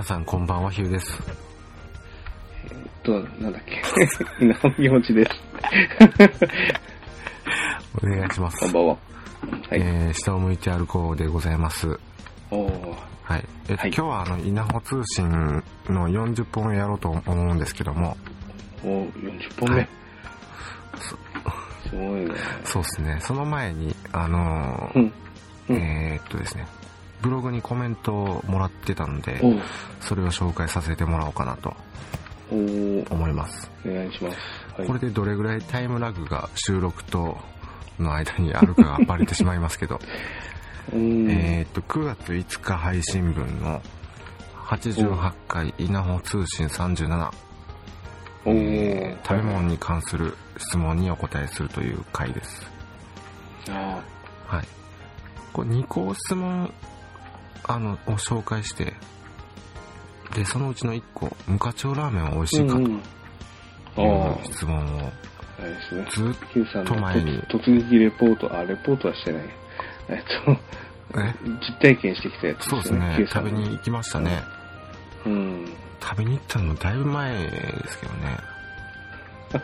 皆さんこんばんは、ヒューです。えーっと、なんだっけ？稲穂気持ちです？お願いします。こんばんは。はい。えー、下を向いて歩こうでございます。おーはい。えっと、はい今日はあの、稲穂通信の40本をやろうと思うんですけども、おー、40本目。はいすごいね。そうですね。その前に、あのーうん。うん。えーっとですね、ブログにコメントをもらってたので、それを紹介させてもらおうかなと思います。お願いします。はい。これでどれぐらいタイムラグが収録との間にあるかがバレてしまいますけど。えーっと、9月5日配信分の88回稲穂通信37、おー、えー食べ物に関する質問にお答えするという回です。あはい。これ2個質問、あの、を紹介して、で、そのうちの1個、無課長ラーメンは美味ーしいか。というあ質問をあ、あれですね。ずっと前に突突撃レポート、あ、レポートはしてない。えっと、と、え？実体験してきたやつそうですね食べに行きましたね。うん。食べに行ったのもだいぶ前ですけどね。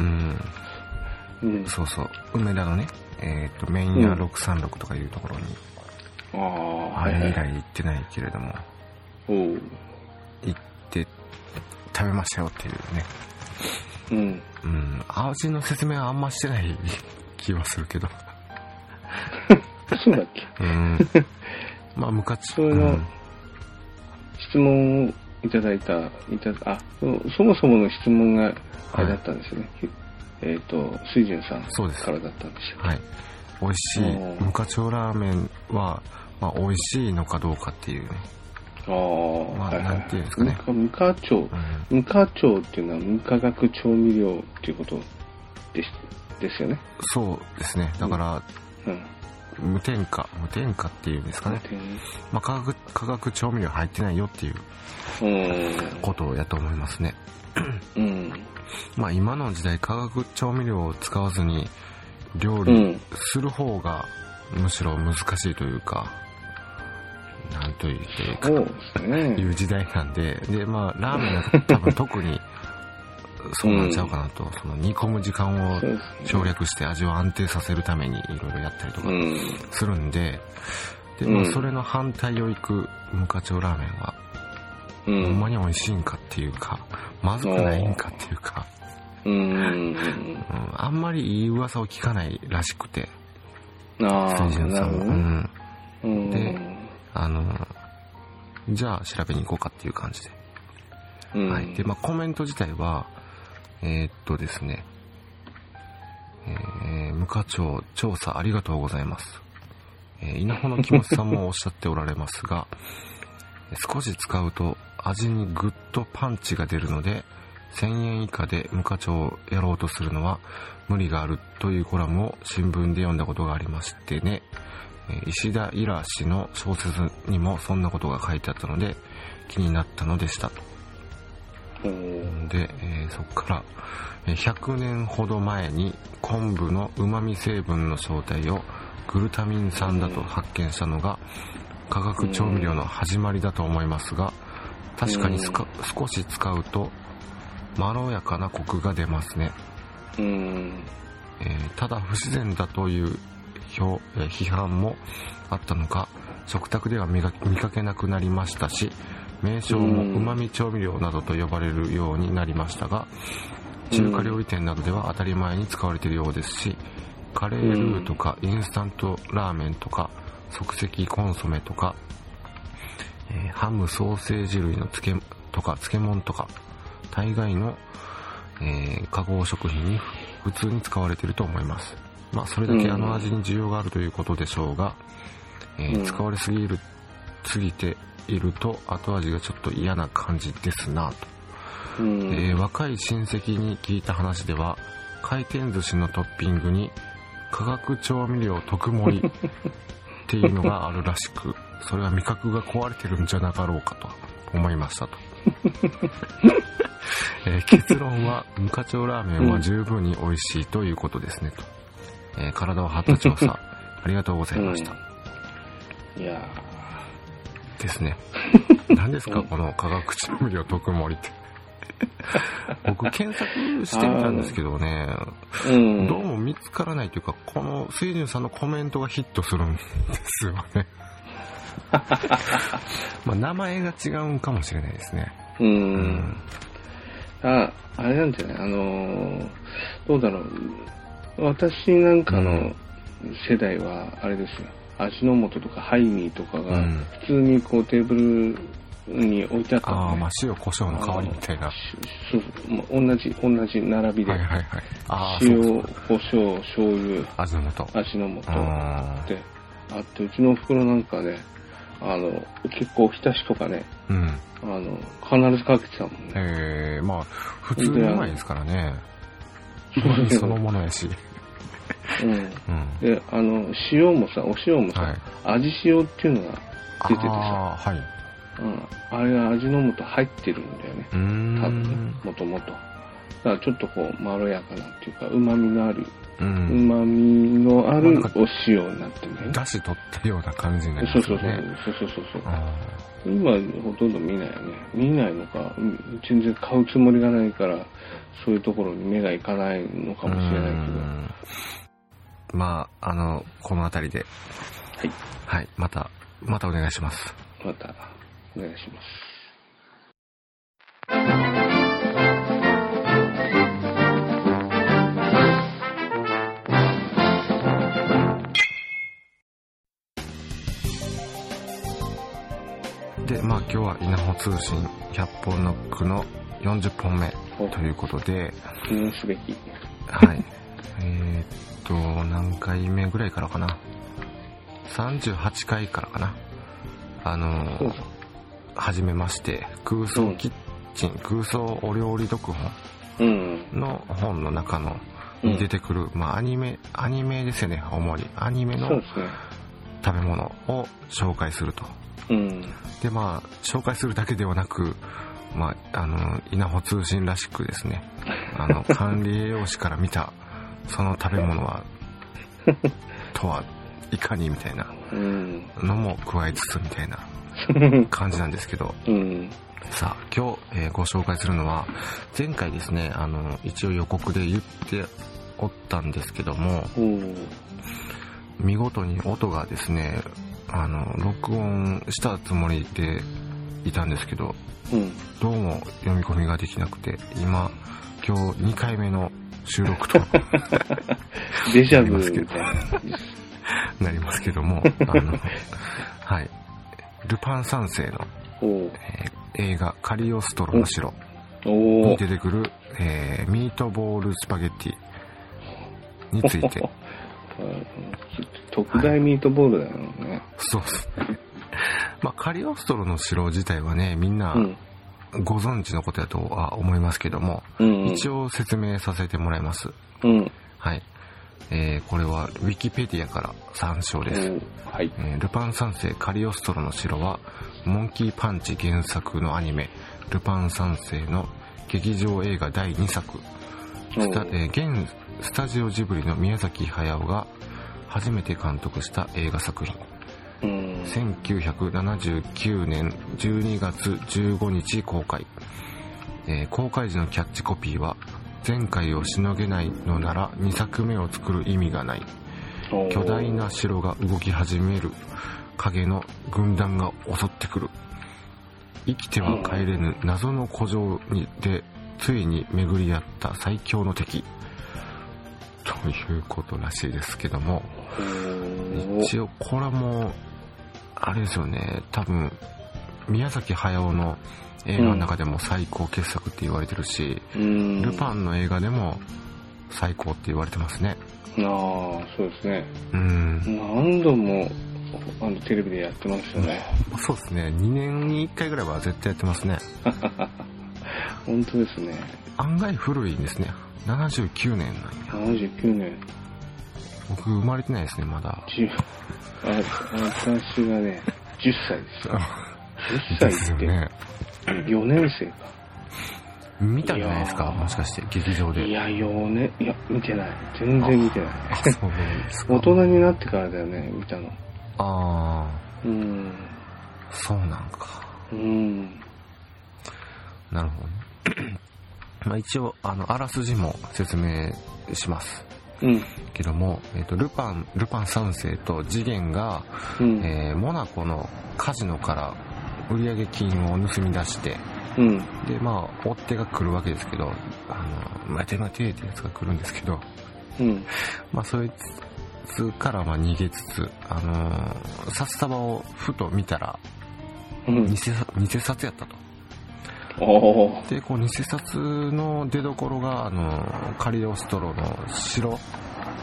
うん、うん。そうそう。梅田のね、えっ、と、メイン屋636とかいうところに、ああ、あれ以はい。来行ってないけれども、おー。行って食べましたよっていうね。うん。うん、味の説明はあんましてない気はするけど。そうだっけ？うん。まあ、昔、それのうん質問をいただいた、いたあ、そそもそもの質問があれだったんですよね。えっ、と、水準さんそうですからだったんですよ。はい。美味しい無課長ラーメンは、まあ、美味しいのかどうかっていうね。ああ、まあはいはいなんていうんですかね無無化調。うん。無化調っていうのは無化学調味料っていうことですですよね？そうですね。だから、うん。無添加、無添加っていうんですかね。まあ、化学、化学調味料入ってないよっていううん。ことやと思いますね。うん。まあ、今の時代化学調味料を使わずに料理うん。する方がむしろ難しいというか、なんと言っていいか。いう時代なんで、で、まあ、ラーメンは多分特に そうなんちゃうかなと、その煮込む時間を省略して味を安定させるためにいろいろやったりとかうん。するんで、で、うんまあ、それの反対をいく無課長ラーメンは、うほんまん。に美味しいんかっていうか、まずくないんかっていうか、うん。うん、あんまりいい噂を聞かないらしくて、ああ、水準さんも。うなるほどね。ん。うん。であの、じゃあ調べに行こうかっていう感じで。うん。はい。で、まあ、コメント自体は、えーっとですね、えー、無課長調査ありがとうございます。えー、稲穂の木本さんもおっしゃっておられますが、少し使うと味にぐっとパンチが出るので、1000円以下で無課長をやろうとするのは無理があるというコラムを新聞で読んだことがありましてね、えー石田イラ氏の小説にもそんなことが書いてあったので気になったのでしたと。うん。で、えーそこから、えー100年ほど前に昆布の旨味成分の正体をグルタミン酸だと発見したのが化学調味料の始まりだと思いますが確かに少し使うとまろやかなコクが出ますね、うん。えーただ不自然だという批判もあったのか食卓では見か見かけなくなりましたし名称もうん。旨味調味料などと呼ばれるようになりましたが中華料理店などでは当たり前に使われているようですしカレールーとかインスタントラーメンとか即席コンソメとか、えーハムソーセージ類の漬けとか漬物とか大概の、えー加工食品に普通に使われていると思います。まあそれだけあの味に需要があるということでしょうが、えーうん。使われすぎるすぎていると後味がちょっと嫌な感じですなと。うん。えー若い親戚に聞いた話では回転寿司のトッピングに化学調味料特盛り っていうのがあるらしくそれは味覚が壊れてるんじゃなかろうかと思いましたと、えー結論は無課長ラーメンは十分に美味しいということですねと、えー体を張った調査ありがとうございました、いやですね。何ですか、この化学調味料特盛りって。僕検索してみたんですけどね、ーうん。どうも見つからないというか、この水準さんのコメントがヒットするんですよね。まあ名前が違うんかもしれないですね。う。うんあ、あれなんじゃないあのーどうだろう。私なんかのうん世代は、あれですよ。味の素とかハイミーとかがうん、普通にこうテーブルに置いてあったああ、のねまあ塩胡椒の代わりみたいな。はそう、まあ、同じ、同じ並びで。いはいはい。あ塩。胡椒、醤油、味の素。味の素あってあって、うちのお袋なんかね、あの、結構おひたしとかね、ーうん。あの、必ずかけてたもんね。ええまあ、普通にうまいですからね。そのものやし。うん。うん。で、あの、塩もさ、お塩もさ、はい。味塩っていうのが出ててさ、ああ、はい。うん、あれが味の素入ってるんだよね。多分ねん。、もともと。だからちょっとこう、まろやかなっていうか、旨味のある、う。旨味のあるお塩になってるんだよね。だし取ったような感じになりそうそうそう。そうそうそうそう。あ今ほとんど見ないよね。見ないのか、うん全然買うつもりがないから、そういうところに目がいかないのかーもしれないけど。うんまあ、あの、この辺りで、はい。はい、また、またお願いします。また、お願いします。で、まあ今日は稲穂通信100本ノックの40本目おということで、記念すべき。はい。えーっと、何回目ぐらいからかな？38回からかな？あのそうはじめまして、空想キッチン、空想お料理読本うん。の本の中の、うんに出てくる、まあアニメ、アニメですよね、主に。アニメの。食べ物を紹介すると。うん。で、まあ、紹介するだけではなく、まあ、あの、稲穂通信らしくですね、あの、管理栄養士から見た、その食べ物は、とは、いかにみたいなうん。のも加えつつみたいな感じなんですけど、うん。さあ、今日、えーご紹介するのは、前回ですね、あの、一応予告で言っておったんですけども、見事に音がですね、あの、録音したつもりでいたんですけど、うん。どうも読み込みができなくて、今、今日2回目の収録と デジャブみたいな。なりますけども、あの、はい。ルパン三世の、えー映画カリオストロの城おにー出てくる、えーミートボールスパゲッティについて、う ん特大ミートボールだよね。そうですね。まあ、カリオストロの城自体はね、みんなうん。ご存知のことだとは思いますけども、うん。一応説明させてもらいます。うん。はい。えーこれはウィキペディアから参照です。うんはい。えールパン三世カリオストロの城は、モンキーパンチ原作のアニメ、ルパン三世の劇場映画第2作、スタ,、えー現スタジオジブリの宮崎駿が初めて監督した映画作品。うん。1979年12月15日公開。えー公開時のキャッチコピーは、前回をしのげないのなら2作目を作る意味がない。巨大な城が動き始める影の軍団が襲ってくる。生きては帰れぬ謎の古城にでついに巡り合った最強の敵。ということらしいですけども。一応これはもうあれですよね。多分宮崎駿の映画の中でも最高傑作って言われてるし、うん。ルパンの映画でも最高って言われてますねああ、そうですね。うん何度も、あの、テレビでやってましたね。そうですね。2年に1回ぐらいは絶対やってますね。本当ですね。案外古いんですね。79年なんや。79年。僕生まれてないですね、まだ。10あ、私がね、10歳ですよ。10 です歳って、よね。4年生か。見たんじゃないですか？もしかして、劇場で。いや、4年、いや、見てない。全然見てない。あそうですか。大人になってからだよね、見たの。あうん。そうなんか。うん。なるほどね。まあ一応、あの、あらすじも説明します。うん。けども、えっ、と、ルパン、ルパン三世と次元が、うん。えーモナコのカジノから売上金を盗み出して、うん。で、まあ、追っ手が来るわけですけど、あの、待て待てってやつが来るんですけど、うん。まあ、そいつからまあ逃げつつ、あのー札束をふと見たら、うん偽。札偽札やったと。で、こう、偽札の出所が、あのーカリオストロの城、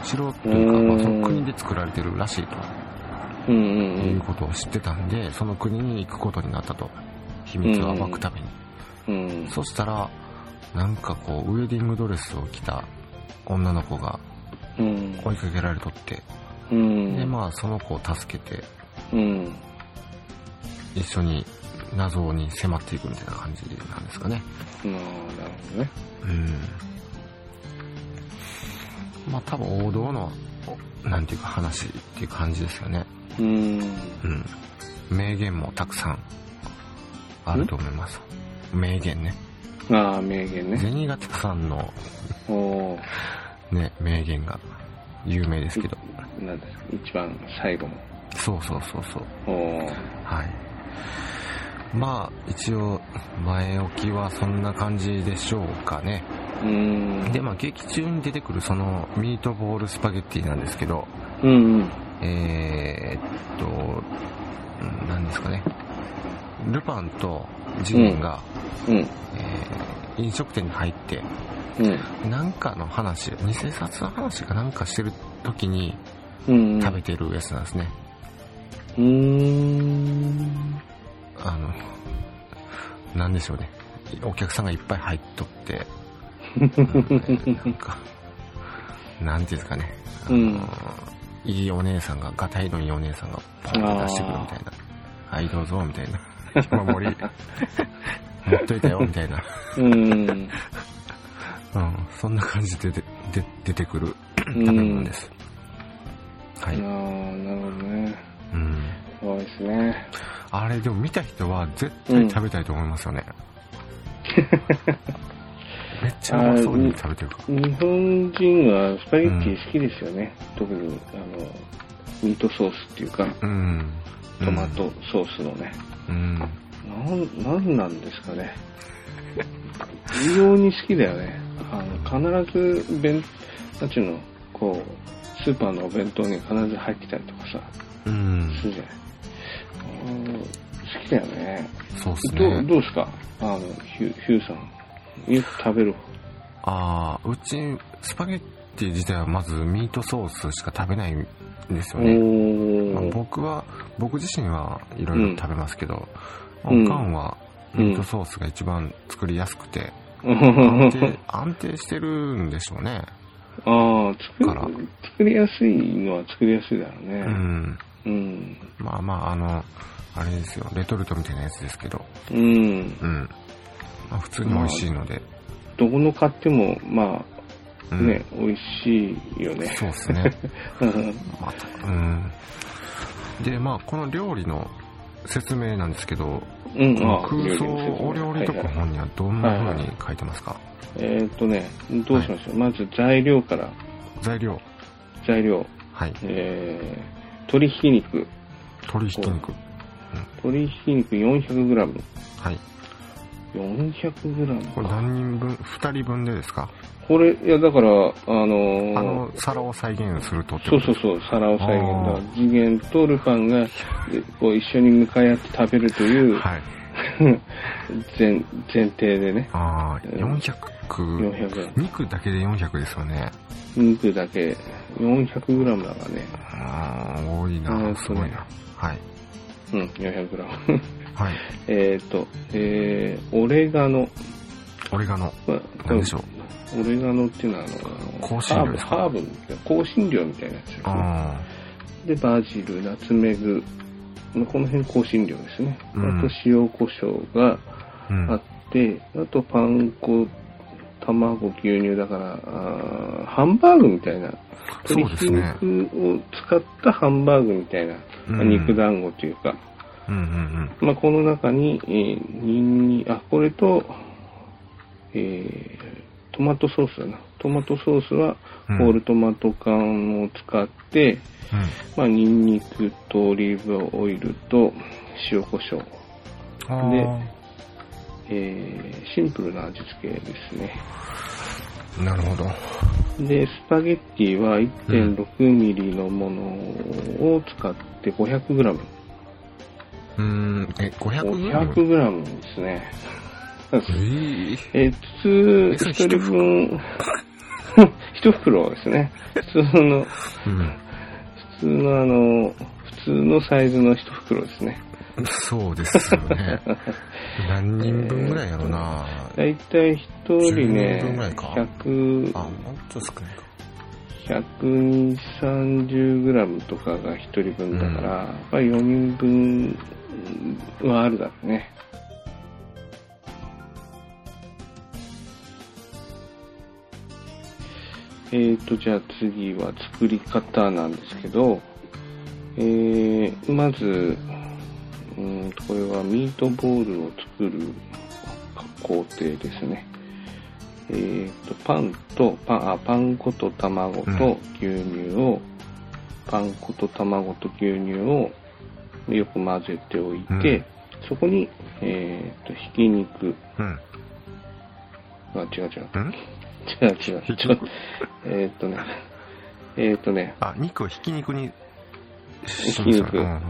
城というか、うんまあ、その国で作られてるらしいと。いうんことを知ってたんで、その国に行くことになったと。秘密を暴くために。うん。うん。そしたら、なんかこう、ウェディングドレスを着た女の子がうん。追いかけられとって、うん。で、まあ、その子を助けて、うん。一緒に謎に迫っていくみたいな感じなんですかね。なるほどね。うん。まあ、多分王道の、おなんていうか話っていう感じですよね。うん。うん。名言もたくさんあると思います。名言ね。ああ、名言ね。銭形さんの。ね、名言が有名ですけど。なんですか一番最後の。そうそうそうそう。はい。まあ、一応、前置きはそんな感じでしょうかね。うん。で、まあ、劇中に出てくるそのミートボールスパゲッティなんですけど、うんうん。えーっと、うん何ですかね。ルパンと次元が、うん。えー飲食店に入って、うん。なんかの話、偽札の話かなんかしてる時にうん。食べてるやつなんですね。うーん。あの、なんでしょうね。お客さんがいっぱい入っとって、うんなんか、なんていうんですかね。あのうんいいお姉さんが、ガタイのいいお姉さんがポンと出してくるみたいな。はい、どうぞ、みたいな。山盛り、持っといたよ、みたいな。うん。うん、そんな感じででで出てくる食べ物です。はい。ああ、なるほどね。うん。そうですね。あれ、でも見た人は絶対食べたいと思いますよね。めっちゃうまそうに食べてるか日本人はスパゲッティ好きですよね。特に、あの、ミートソースっていうか、ら。うん。トマトソースのね。うん。なん、なんなんですかね。異様に好きだよね。あの、必ず、弁、なんちゅうの、こう、スーパーのお弁当に必ず入ってたりとかさ、うん。するじゃない。好きだよね。そうっすどう、ね。どうですか？あの、ヒュヒューさん。よく食べる。ああ、うち、スパゲッティ自体はまずミートソースしか食べないんですよおね。まあー。僕は、僕自身はいろいろ食べますけど、うんおかんはミートソースが一番作りやすくて、安あ定、安定してるんでしょうね。あ、作からり、作りやすいのは作りやすいだろううね。ん。うん。まあまあ、あの、あれですよ、レトルトみたいなやつですけど、うん。うん。まあ普通に美味しいので、どこの買っても、まうあ、ん。ね、美味しいよね。そうですね。う んまた、うん。で、まあ、この料理の説明なんですけど、うん、空想お料料理特はいはい本にはどんな風に書いてますか、えーっとね、どうしましょう？まず材料から、材料。材料、はい。えー、鶏ひき肉、鶏ひき肉。鶏ひき肉 400g。はい。400g これか。何人分、二人分でですか？これ、いや、だから、あのーあの、皿を再現するとそうそうそう、皿を再現あだ。次元とルパンが、でこう一緒に向かい合って食べるというはい。前前提でね、ああ、うん400。400g。肉だけで400ですよね。肉だけ 400g だからね。ああ、多いえーな。とすごいな。はい。うん、400g。はい。えっと、えー、オレガノ。オレガノ。まあ何でしょう？オレガノっていうのは、あの、香辛料ハーブ、ハーブ香辛料みたいなやつですね。あで、バジル、ナツメグ、まあこの辺香辛料ですね。うんあと塩コショウがあ。うん。あって、あとパン粉卵、牛乳だから、あーハンバーグみたいな。鶏肉を使ったハンバーグみたいな、まあうん肉団子というか、うんうんまあ、この中に、えー、ニンニあ、これと、えー、トマトソースだな。トマトソースは、うんホールトマト缶を使って、うん。まあ、ニンニクとオリーブオイルと塩コショウ。あでえーシンプルな味付けですね。あ、なるほど。で、スパゲッティは1.6ミリのものを使って 500g。うーん、え、500グラム？500g ですね。えー えー普通、えそれ1人分、一袋ですね。普通の、うん。普通のあの、普通のサイズの一袋ですね。そうですよね。何人分ぐらいやろな、だいたい一人ね10人分ぐらいか、100、あ、もうちょっと少ないか。120、30グラムとかが一人分だから、やっぱり4人分はあるだろうね。えーと、じゃあ次は作り方なんですけど、えー、まず、うんとこれはミートボールを作る工程ですね。えーと、パンと、パン、あ、パン粉と卵と牛乳を、パン粉と卵と牛乳をよく混ぜておいて、うん。そこに、えーと、ひき肉、うん。あ、違う違う。うん？違う違う。ひき肉？えーっとね、えーっとね、あ、肉をひき肉にしひき肉。うん。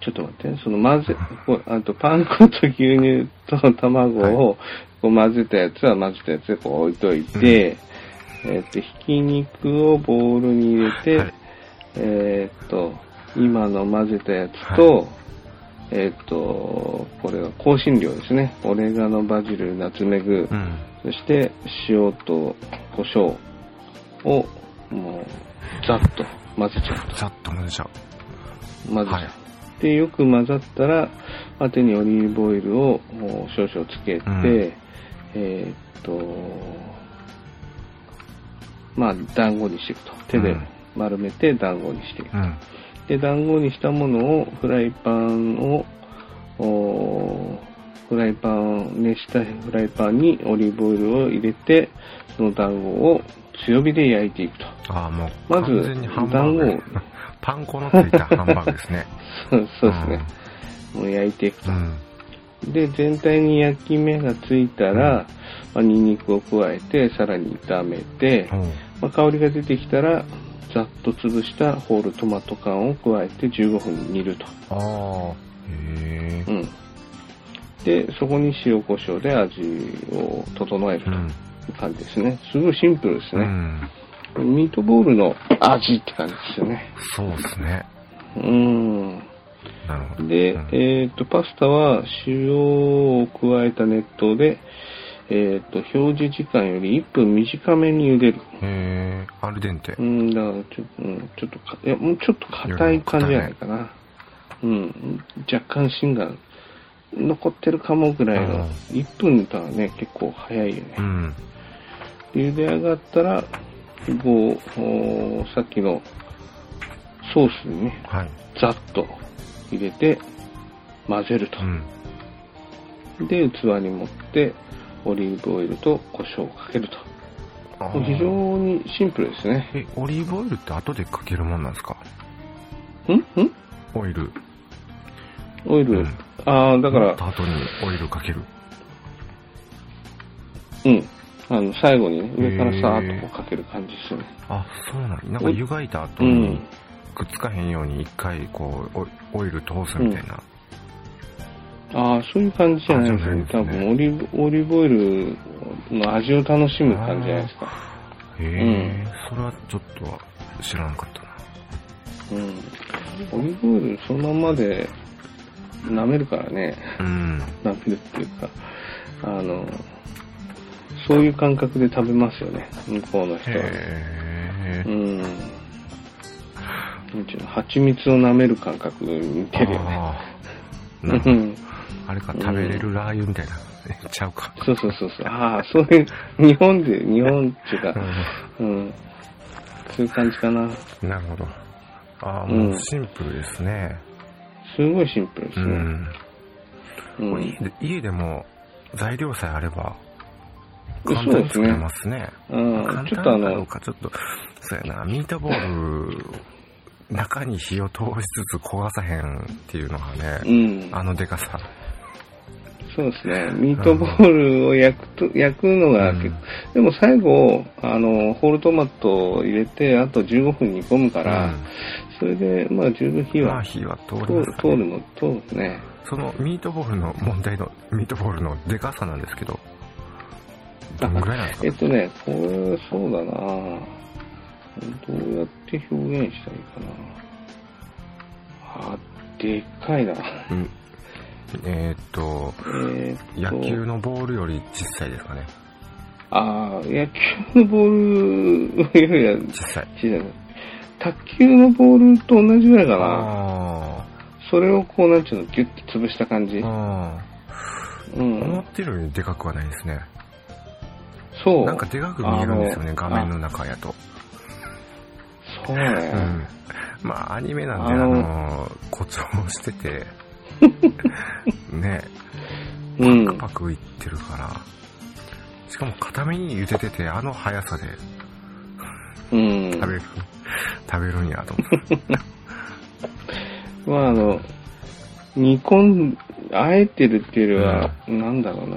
ちょっと待って、その混ぜ、あとパン粉と牛乳と卵をこう混ぜたやつは混ぜたやつでこう置いといて、えーっと、ひき肉をボウルに入れて、はい。えーっと、今の混ぜたやつと、はえーっと、これは香辛料ですね。オレガノ、バジル、ナツメグ、うん。そして塩と胡椒をもうざっと混ぜちゃうさっと混ぜちゃう。と。混ぜちゃう。はいで、よく混ざったら、あ手にオリーブオイルを少々つけて、うんえーっと、まあ、団子にしていくと。手でうん丸めて団子にしていく。うん。で、団子にしたものを、フライパンを、おフライパン、熱したフライパンにオリーブオイルを入れて、その団子を強火で焼いていくと。ああ、もうまず団子を。パン粉のついたハンバーグですね。そうそうですね。もう焼いていくと。うん。で、全体に焼き目がついたら、まあ、ニンニクを加えて、さらに炒めて、まあ、香りが出てきたら、ざっと潰したホールトマト缶を加えて15分煮ると。ああ、へえ。うん。で、そこに塩コショウで味を整えるとうん。いう感じですね。すごいシンプルですね。うん。ミートボールの味って感じですよね。そうですね。うん。なるほど。で、うんえっ、と、パスタは塩を加えた熱湯で、えっ、と、表示時間より1分短めに茹でる。へえ、アルデンテう。ん、だからちょ,、うん、ちょっとか、いや、もうちょっと硬い感じじゃないかな。うん、若干芯が残ってるかもぐらいの、うん1分だからね、結構早いよねう。ん。茹で上がったら、こう、おさっきのソースにね、はい。ざっと入れて混ぜるとう。ん。で、器に盛って、オリーブオイルと胡椒をかけると。非常にシンプルですね。え、オリーブオイルって後でかけるもんなんですか？ん？ん？オイル。オイル？うんああ、だから持っ、た後にオイルかける。うん。あの、最後にね、上からさへーーっとこうかける感じですよね。あ、そうなんなんか湯がいた後うにん。くっつかへんように一回こう、オオイル通すみたいな。ああ、そういう感じじゃないですね。すね分オリーブ、オリーブオイルの味を楽しむ感じじゃないですか。へえ、それはちょっとは知らなかったな。うん。オリーブオイルそのままで舐めるからね。うん。舐めるっていうか、あの、そういう感覚で食べますよね。向こうの人は。へえ。うん。蜂蜜を舐める感覚に似てるよね。うん。あれか、食べれるラー油みたいな。ちゃうか。そうそうそうそう。ああ、そういう、日本で、日本っていうか、うん。そういう感じかな。なるほど。ああ、うんもうシンプルですね。すごいシンプルですね。うん。うん。家で家でも材料さえあれば、そう簡単にですね作れますね。うん簡単ちょっとあのかちょっと、そうやな、ミートボール、中に火を通しつつ焦がさへんっていうのがうね、ん。あのでかさ。そうですね。ミートボールを焼くと、焼くのが結構、でも最後、あの、ホールトマトを入れて、あと15分煮込むから、それで、まあ十分火うん、まあは火は通るね。通るのとね。そのミートボールの問題の、ミートボールのでかさなんですけど、どんぐらいなんですか？えっとね、これ、そうだな。どうやって表現したらいいかな。あ、でっかいな。うんえーっと、えーっと野球のボールより小さいですかね。ああ、野球のボールよりは小さい。小さいな。卓球のボールと同じぐらいかな。あそれをこう、なんちゅうの、ギュッと潰した感じうー。思んっ。てるよりでかくはないですね。そう。なんかでかく見えるんですよね、画面の中やと。そうね。うん。まあ、アニメなんで、ああのの、コツをしてて、ね、うん。パクパクいってるから、しかも固めに茹でてて、あの速さでうん。食べる、食べるんやと思って。まああの、煮込ん、あえてるっていうよりは、なんだろうな。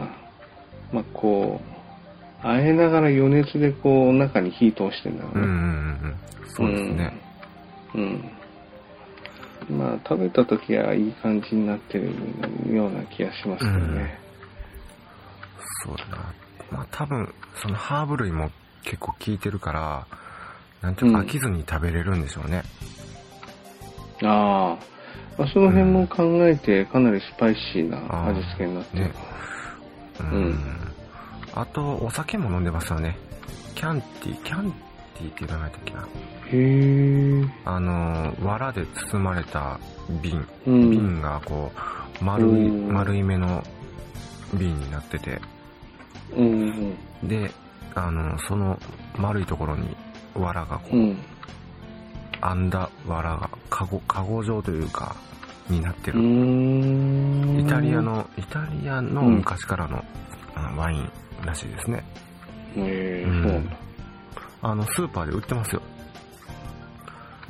まあこう、あえながら余熱でこう、中に火通してんだろうね。うんうんうんうん。そうですね。うん。まあ食べた時はいい感じになってるような気がしますけどね。そうだな。まあ多分、そのハーブ類も結構効いてるから、なんていうかうん飽きずに食べれるんでしょうね。ああ。まあ、その辺も考えて、かなりスパイシーな味付けになってるね。うん。うんあと、お酒も飲んでますよね。キャンティ、キャンティっていう名前だっけな。へえ。あの、藁で包まれた瓶。うん。瓶がこう、丸い、うん丸い目の瓶になってて、うんうん。で、あの、その丸いところに藁がこう、うん。編んだ藁が、かご、かご状というか、になってる。ん。イタリア。の、イタリアの昔からの、あのワインらしいですね。ええうんそうなんだ。あの、スーパーで売ってますよ。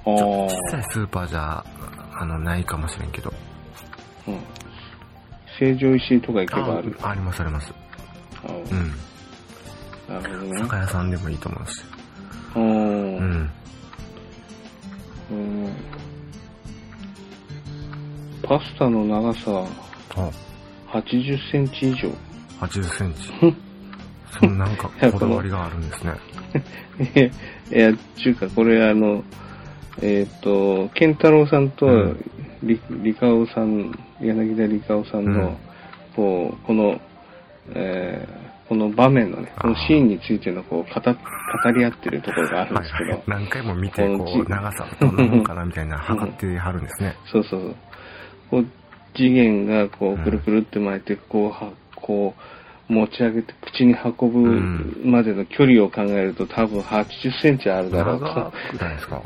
あちょあ。小さいスーパーじゃ、あの、ないかもしれんけど。うん。成城石井とか行けばある。あありますあります。あうん。なるほどね。酒屋さんでもいいと思うし。う。うんん。うん。パスタの長さはあ、80センチ以上。80センチ。なんかこだわりがあるんですね。いや、ちゅうか、これあの、えっ、と、健太郎さんとうん、り、りかおさん、柳田りかおさんの、うんこう、この、えーこの場面のね、このシーンについての、こう、語、語り合ってるところがあるんはいですけど、はい。何回も見て、こう、長さどんなもんかなみたいな測ってはるんですね。そうそうそう。こう、次元がこうんう、くるくるって巻いて、こう、は、こう、持ち上げて口に運ぶまでの距離を考えると多分80センチあるだろうと。長くないですか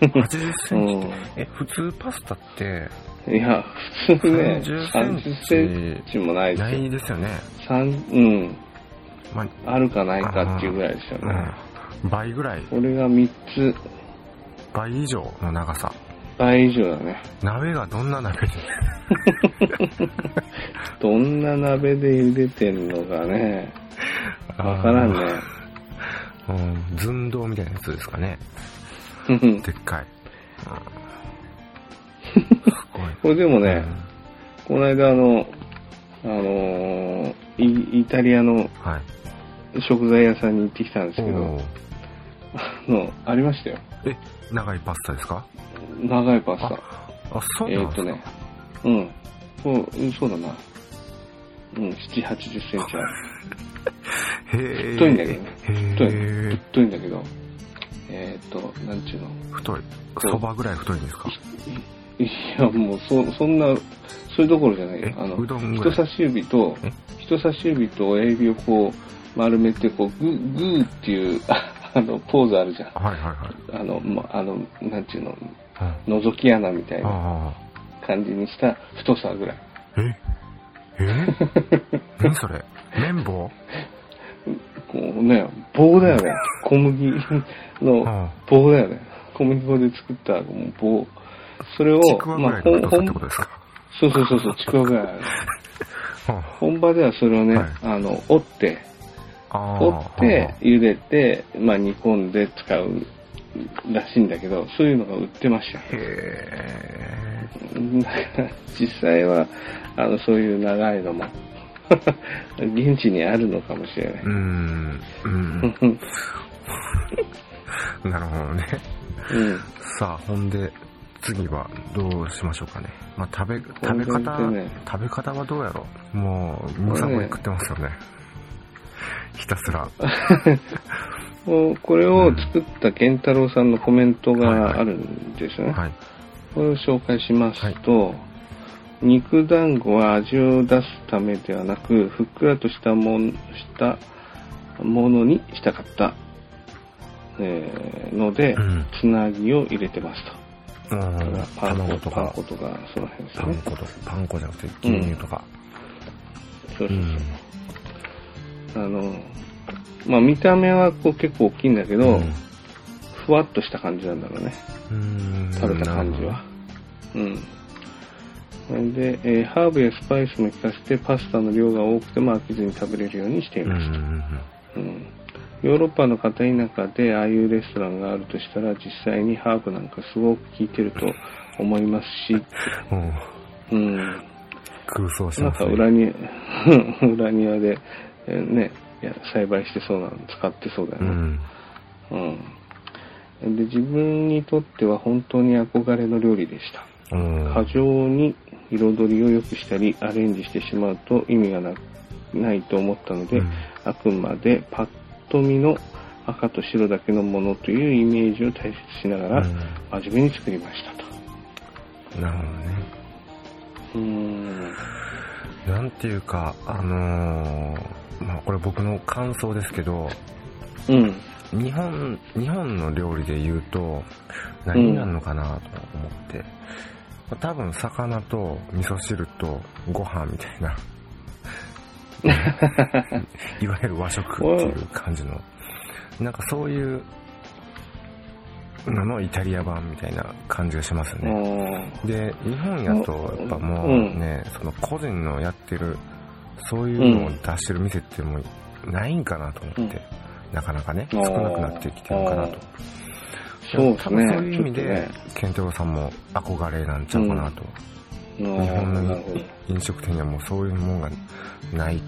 ?80 センチ。うえ、普通パスタって、ん。いや、普通ね、30センチ30センチもないですなよ。いですよね。三うん。まあるかないかっていうぐらいですよね。あ、うん。倍ぐらい、これが3つ、倍以上の長さ。倍以上だね。鍋がどんな鍋で、どんな鍋で茹でてんのかね、わからんね。うん、寸胴みたいなやつですかね。うんでっかい。これでもね、うんこの間あの、あのーイイタリアのはい。食材屋さんに行ってきたんですけど、おーあの、ありましたよ。え、長いパスタですか？長いパスタ。あ、そうえなんですか？ーっとね、うん。そう、うんそうだな。うん、7、80センチある。へえ。太いんだけどねへ太いえ。太いんだけど、えーっと、なんちゅうの？太い。そばぐらい太いんですか？い や、もう、そ、そんな、それどころじゃない。あの、人差し指とえ、人差し指と親指をこう丸めて、こう、グー、グーっていう、あの、ポーズあるじゃん。はいはいはい。あの、ま、あの、なんていうの、うん覗き穴みたいなあ感じにした太さぐらい。あ。え？え？何それ？綿棒？こうね、棒だよね。小麦のあ棒だよね。小麦粉で作った棒。それをち、くわぐらいの太さってことですか、そうそうそうそう、ちくわぐらい 本場ではそれをね、はいあの、折って、あ、あ折あって、茹でて、まあ煮込んで使うらしいんだけど、そういうのが売ってました。へ 実際は、あの、そういう長いのも、現地にあるのかもしれない。うーん。うん。なるほどね。うん。さあ、ほんで、次はどうしましょうかね。まあ、食べ、食べ方、ね食べ方はどうやろうもう、むさぼり食ってますよね。ひたすら。これを作った健太郎さんのコメントがあるんですよね。はい。これを紹介しますと、肉団子は味を出すためではなく、ふっくらとしたもんしたものにしたかった、えーので、うん。つなぎを入れてますと。パン粉卵とかパン粉、とか、その辺ですよね。パン粉と、パン粉じゃなくて牛乳とか。そうそううん。そう。あの、まあ見た目はこう結構大きいんだけど、うんふわっとした感じなんだろうね。うん食べた感じは。うん。で、えーハーブやスパイスも効かせてパスタの量が多くても飽きずに食べれるようにしていました。ん。うんヨーロッパの片田舎でああいうレストランがあるとしたら実際にハーブなんかすごく効いてると思いますし、うん。うん。空想しなんますね。か裏に、裏庭で、えーね、いや栽培してそうなの使ってそうだよね。うん。うん。で、自分にとっては本当に憧れの料理でした。うん。過剰に彩りを良くしたりアレンジしてしまうと意味がなないと思ったので、うんあくまでパッと見の赤と白だけのものというイメージを大切にしながら真面目に作りましたと。うんなるほどね。うーん。なんていうか、あのーまあこれ僕の感想ですけど、うん。日本、日本の料理で言うと、何になるのかなと思って、まあ多分魚と味噌汁とご飯みたいな、いわゆる和食っていう感じの、なんかそういうののイタリア版みたいな感じがしますあね。ーで、日本やと、やっぱもううん。ね、その個人のやってる、そういうのを出してる店ってもうないんかなと思って、うんなかなかね、少なくなってきてるのかなと。そうですね。そういう意味でケンタロウさんも憧れなんちゃうかなと。あー日本の。飲食店にはもうそういうもんがないし、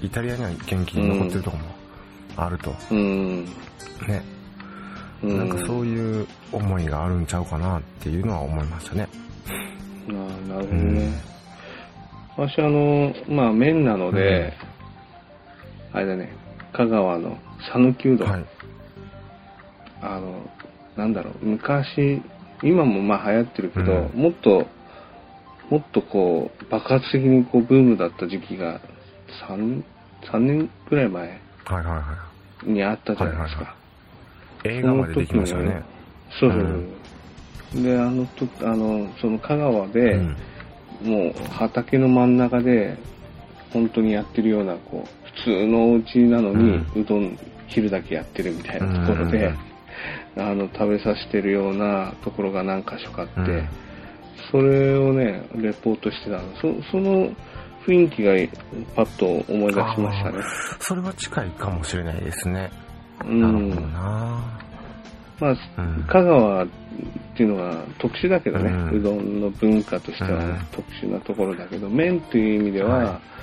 イタリアには元気に残ってるとこもあると。うん。ね。うん。なんかそういう思いがあるんちゃうかなっていうのは思いましたね。あーなるほどね。私あの、まあ麺なので、あれだね、香川の讃岐うどん、はい。あの、なんだろう、昔、今もまあ流行ってるけど、うんもっと、もっとこう、爆発的にこうブームだった時期が3、3年くらい前にあったじゃないですか。映画までできましたよね。そうそうそう。で、あのと、あの、その香川で、うん。もう畑の真ん中で、本当にやってるような、こう、普通のお家なのに、うどん昼だけやってるみたいなところで、あの、食べさせてるようなところが何箇所かあって、うんそれをね、レポートしてたの。そその雰囲気がパッと思い出しましたね。それは近いかもしれないですね。うんなるほど。なまあ、うん。香川っていうのは特殊だけどね、ううんどんの文化としてはうん特殊なところだけど、麺という意味では、はい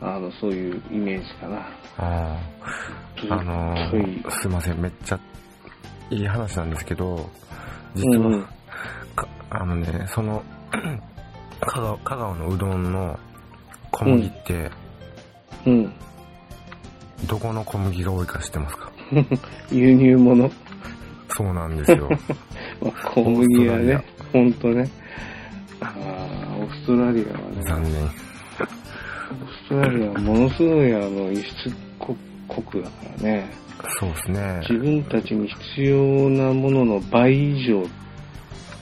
あの、そういうイメージかな。あずあ。あのー、すいません、めっちゃいい話なんですけど、実は、うんかあのね、その、香川香川のうどんの小麦って、うん。どこの小麦が多いか知ってますか？輸入物？そうなんですよ。まあ小麦はね、ほんとね。ああ、オーストラリアはね、残念。オースストラリアはものすごいあの輸出国国だからね。そうですね。自分たちに必要なものの倍以上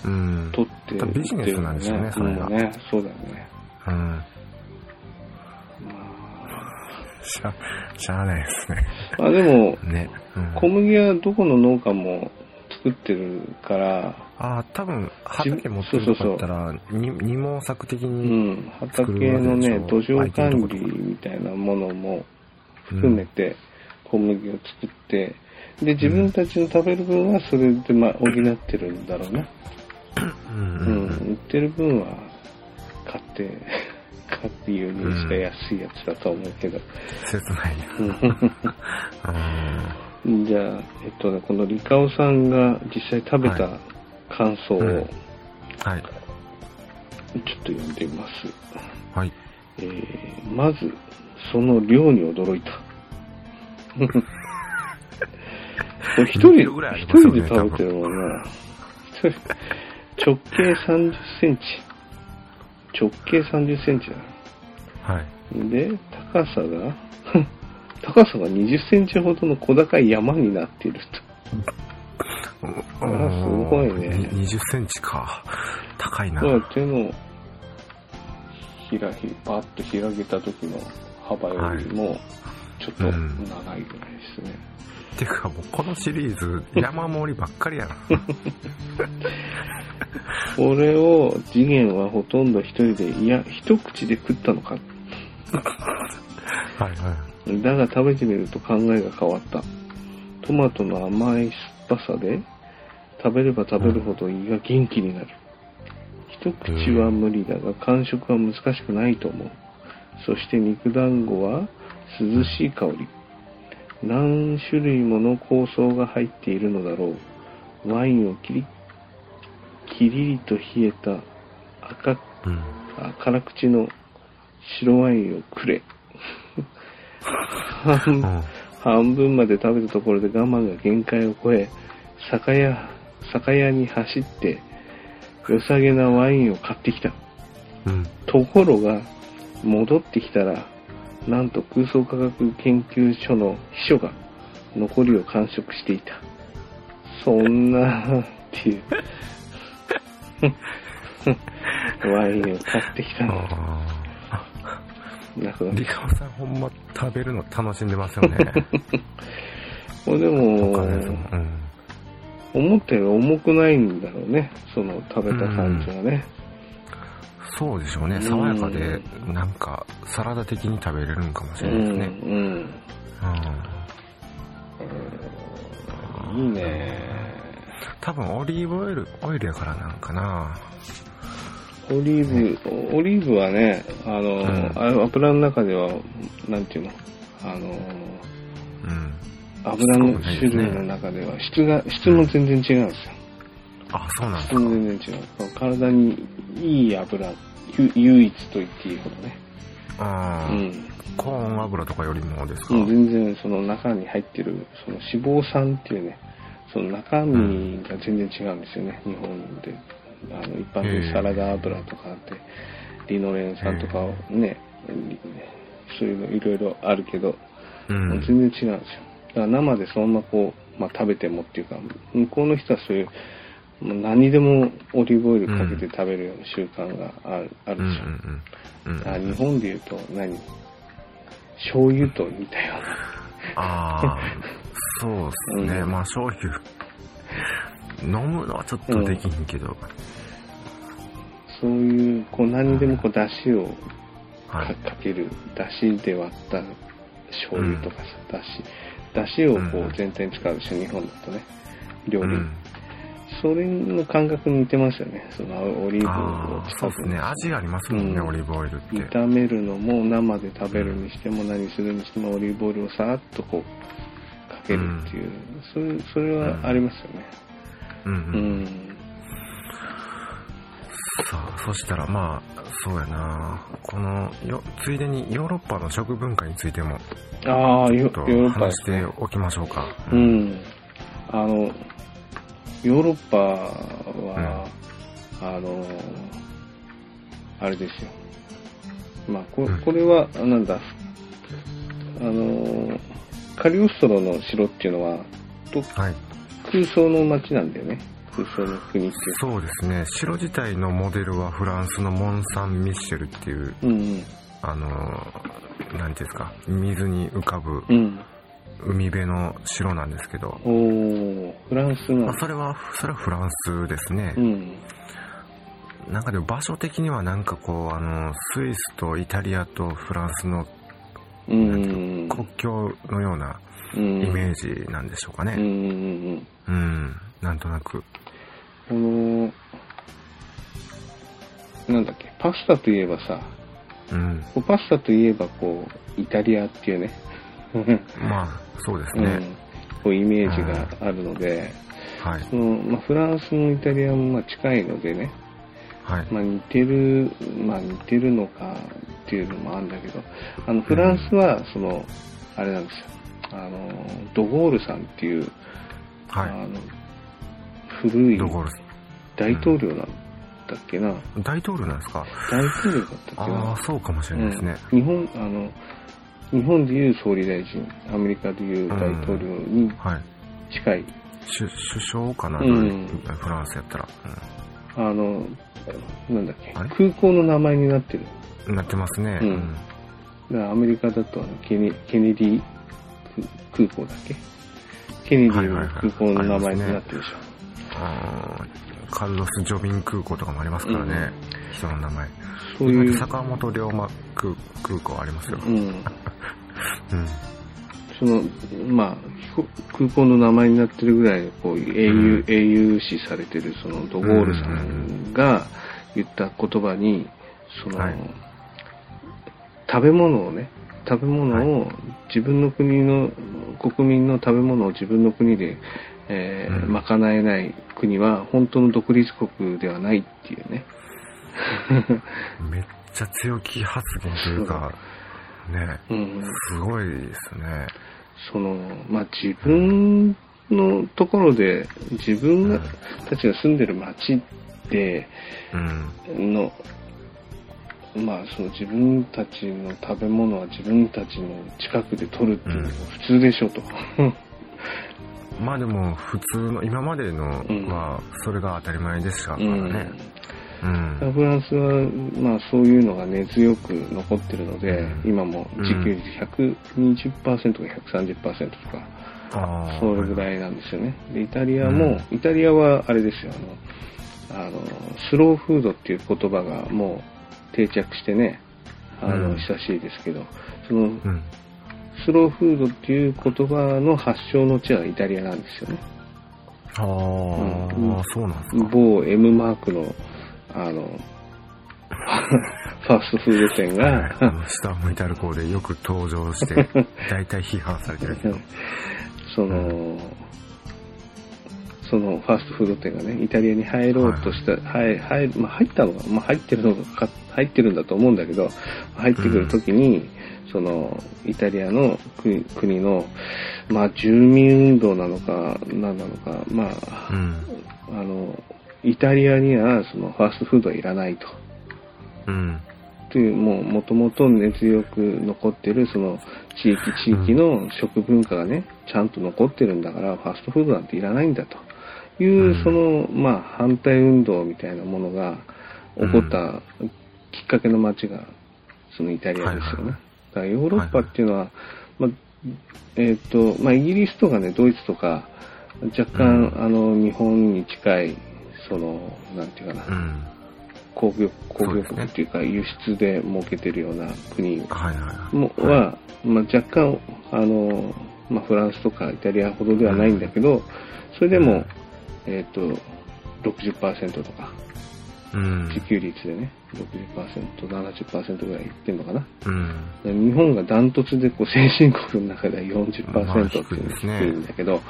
うん。取ってるビジネスなんですよねそれがうんね。そうだよね。うん。ましゃ、しゃあないですね。あでも、ね。うん、小麦はどこの農家も作ってるから、ああ、多分、畑持ってるとかだったら、に二毛作的うにん、畑のね、土壌管理みたいなものも含めて小麦を作って、で、自分たちの食べる分はそれでまあ補ってるんだろうな。うんううんん。売ってる分は買って、買って輸入した安いやつだと思うけど。切ないな。じゃあ、えっとね、このリカオさんが実際食べた感想をうんちょっはい。と読んでみます。はい。えーまず、その量に驚いた。こ れ一人、2キロぐらいあり一人で食べてるもんな。直径30センチ。直径30センチだ。はい。で、高さが、高さが20センチほどの小高い山になっていると。あらすごいねに20センチか。高いな。手のひらひ、パッと開けた時の幅よりも、ちょっと長いぐらいですね。てかもうこのシリーズ、山盛りばっかりやな。これを次元はほとんど一人で、いや、一口で食ったのか。はいはい。だが食べてみると考えが変わった。トマトの甘い酸っぱさで、食べれば食べるほど胃が元気になる。一口は無理だが、完食は難しくないと思う。そして肉団子は涼しい香り。何種類もの香草が入っているのだろう。ワインをキリキリリと冷えた赤うん。あ辛口の白ワインをくれ。半分まで食べたところで我慢が限界を超え、酒屋、酒屋に走って、良さげなワインを買ってきた。うん。ところが、戻ってきたら、なんと空想科学研究所の秘書が残りを完食していた。そんな、っていう。ワインを買ってきたの。あなんかーリカオさんほんま食べるの楽しんでますよね。これでも。思ったより重くないんだろうね。その食べた感じがね。そうでしょうね。うん爽やかで、なんか、サラダ的に食べれるんかもしうれないですね。ん、うん。うん。いいね。多分オリーブオイル、オイルやからなん。かな。オリーブ、オリーブはね、あの、んあ油の中では、なんていうの、あの、うん。油の種類の中では質が、質も全然違うんですよ。あ、そうなんです質か。も全然違う。体にいい油、ゆ唯一と言っていいほどね。あーうん。コーン油とかよりもですか。うん、全然その中に入ってる、その脂肪酸っていうね、その中身が全然違うんですよね、日本で。あの、一般的にサラダ油とかあって、リノレン酸とかをね、りそういうのいろいろあるけど、うん。全然違うんですよ。だから生でそのままこう、まあ食べてもっていうか、向こうの人はそういう、もう何でもオリーブオイルかけて食べるような習慣がある,、あるですよ。うんうん。うん。あ日本で言うと何？醤油と似たような。ああ、そうですね。うんまあ醤油。飲むのはちょっとできんけど。そういう、こう何にでもこう出汁をかける、出汁で割った醤油とかさ、出汁、出汁をこう全体に使うでしょ、日本だとね。料理。うん。それの感覚に似てますよね。そのオリーブを使ってそうですね。味ありますもんね、うんオリーブオイルって。炒めるのも生で食べるにしても何するにしてもオリーブオイルをさーっとこうかけるっていう、それそれはありますよね。うんう。うそしたらまあ、そうやな。この、よ、ついでにヨーロッパの食文化についても、ああ、ヨーロッパしておきましょうか。う。ん。あの、ヨーロッパは、あの、あれですよ。まあ、こうんこれは、あなんだ、あのーカリオストロの城っていうのは、とはい。空想の街なんだよね。空想の国っていう。そうですね。城自体のモデルはフランスのモン・サン・ミッシェルっていう、うんあのー、なんていうんですか、水に浮かぶ。海辺の城なんですけど、おー、フランスのまあ、。それは、それはフランスですねう。ん。なんかでも場所的にはなんかこう、あの、スイスとイタリアとフランスのうん。国境のようなうん。イメージなんでしょうかね。うん。うん、なんとなく。この、なんだっけ、パスタといえばさ、うん。パスタといえばこう、イタリアっていうね、まあ、そうですね。うん、こうイメージがあるので、はい。そのまあ、フランスもイタリアもまあ近いのでね、はい。まあ、似てる、まあ、似てるのかっていうのもあるんだけど、あのフランスはその、あれなんですよ、あのドゴールさんっていう、はあの古い。大統領なんだっけな、大統領なんですか？大統領だったっけあな。あ、そうかもしれないですね。うん、日本あの日本でいう総理大臣アメリカでいう大統領にはい。近い、首首相かな、うん。フランスやったら。あのなんだっけ。空港の名前になってる。うん、なってますね。うん。だからアメリカだとケネケネディ空空港だっけ？ケネディのはいはいはい。空港の名前になってるでしょ、あーカルロス・ジョビン空港とかもありますからね、人の名前。そういう、坂本龍馬空空港ありますよ。うん、うん。そのまあ飛空港の名前になってるぐらいこう英雄、うん。英雄視されてるそのドゴールさんが言った言葉にその、はい。食べ物をね食べ物を自分の国の国民の食べ物を自分の国で、えーうん賄えない国は本当の独立国ではないっていうね めっちゃ強気発言というか、ね、うんすごいですね。そのまあ自分のところで自分が、うんたちが住んでる町でうん。のまあその自分たちの食べ物は自分たちの近くで取るっていうのが普通でしょと。まあでも、普通の、今までのうんは、それが当たり前でしたからうんね。うん。フランスは、まあ、そういうのが根強く残ってるので、うん今も自給率120%か130%とか、ああ。それぐい。らいなんですよね。で、イタリアも、うんイタリアはあれですよ、あの、あの、スローフードっていう言葉がもう定着してね、あの、うん親しいですけど、その、うん。スローフードっていう言葉の発祥の地はイタリアなんですよね。ああ、うんそうなんですか。某 M マークの、あの、ファーストフード店が、の下を向いてでよく登場して、大体批判されてるけど。その、そのファーストフード店がね、イタリアに入ろうとした、はい、入る、まあ入ったのが、まあ入ってるのか、入ってるんだと思うんだけど、入ってくるときに、その、イタリアの国国の、まあ住民運動なのか、何なのか、まあ、うん。あの、イタリアにはそのファーストフードはいらないと。うん。という、もう、もともと根強く残ってる、その、地域地域の食文化がね、ちゃんと残ってるんだから、ファーストフードなんていらないんだという、うんその、まあ、反対運動みたいなものが起こったきっかけの街が、そのイタリアですよね。からヨーロッパっていうのは、まあ、えっ、と、まあ、イギリスとかね、ドイツとか、若干、うんあの、日本に近い、その、なんていうかな、うん。工業、工業国っていうか、輸出で儲けてるような国はいはい。もは、まあ、若干、あの、まあ、フランスとかイタリアほどではないんだけど、それでも、うんえっ、と、60%とか、うん。自給率でね、60%、70%ぐらいいってんのかな。うん。日本がダントツでこう先進国の中では40%まあっていうのが低いんだけど、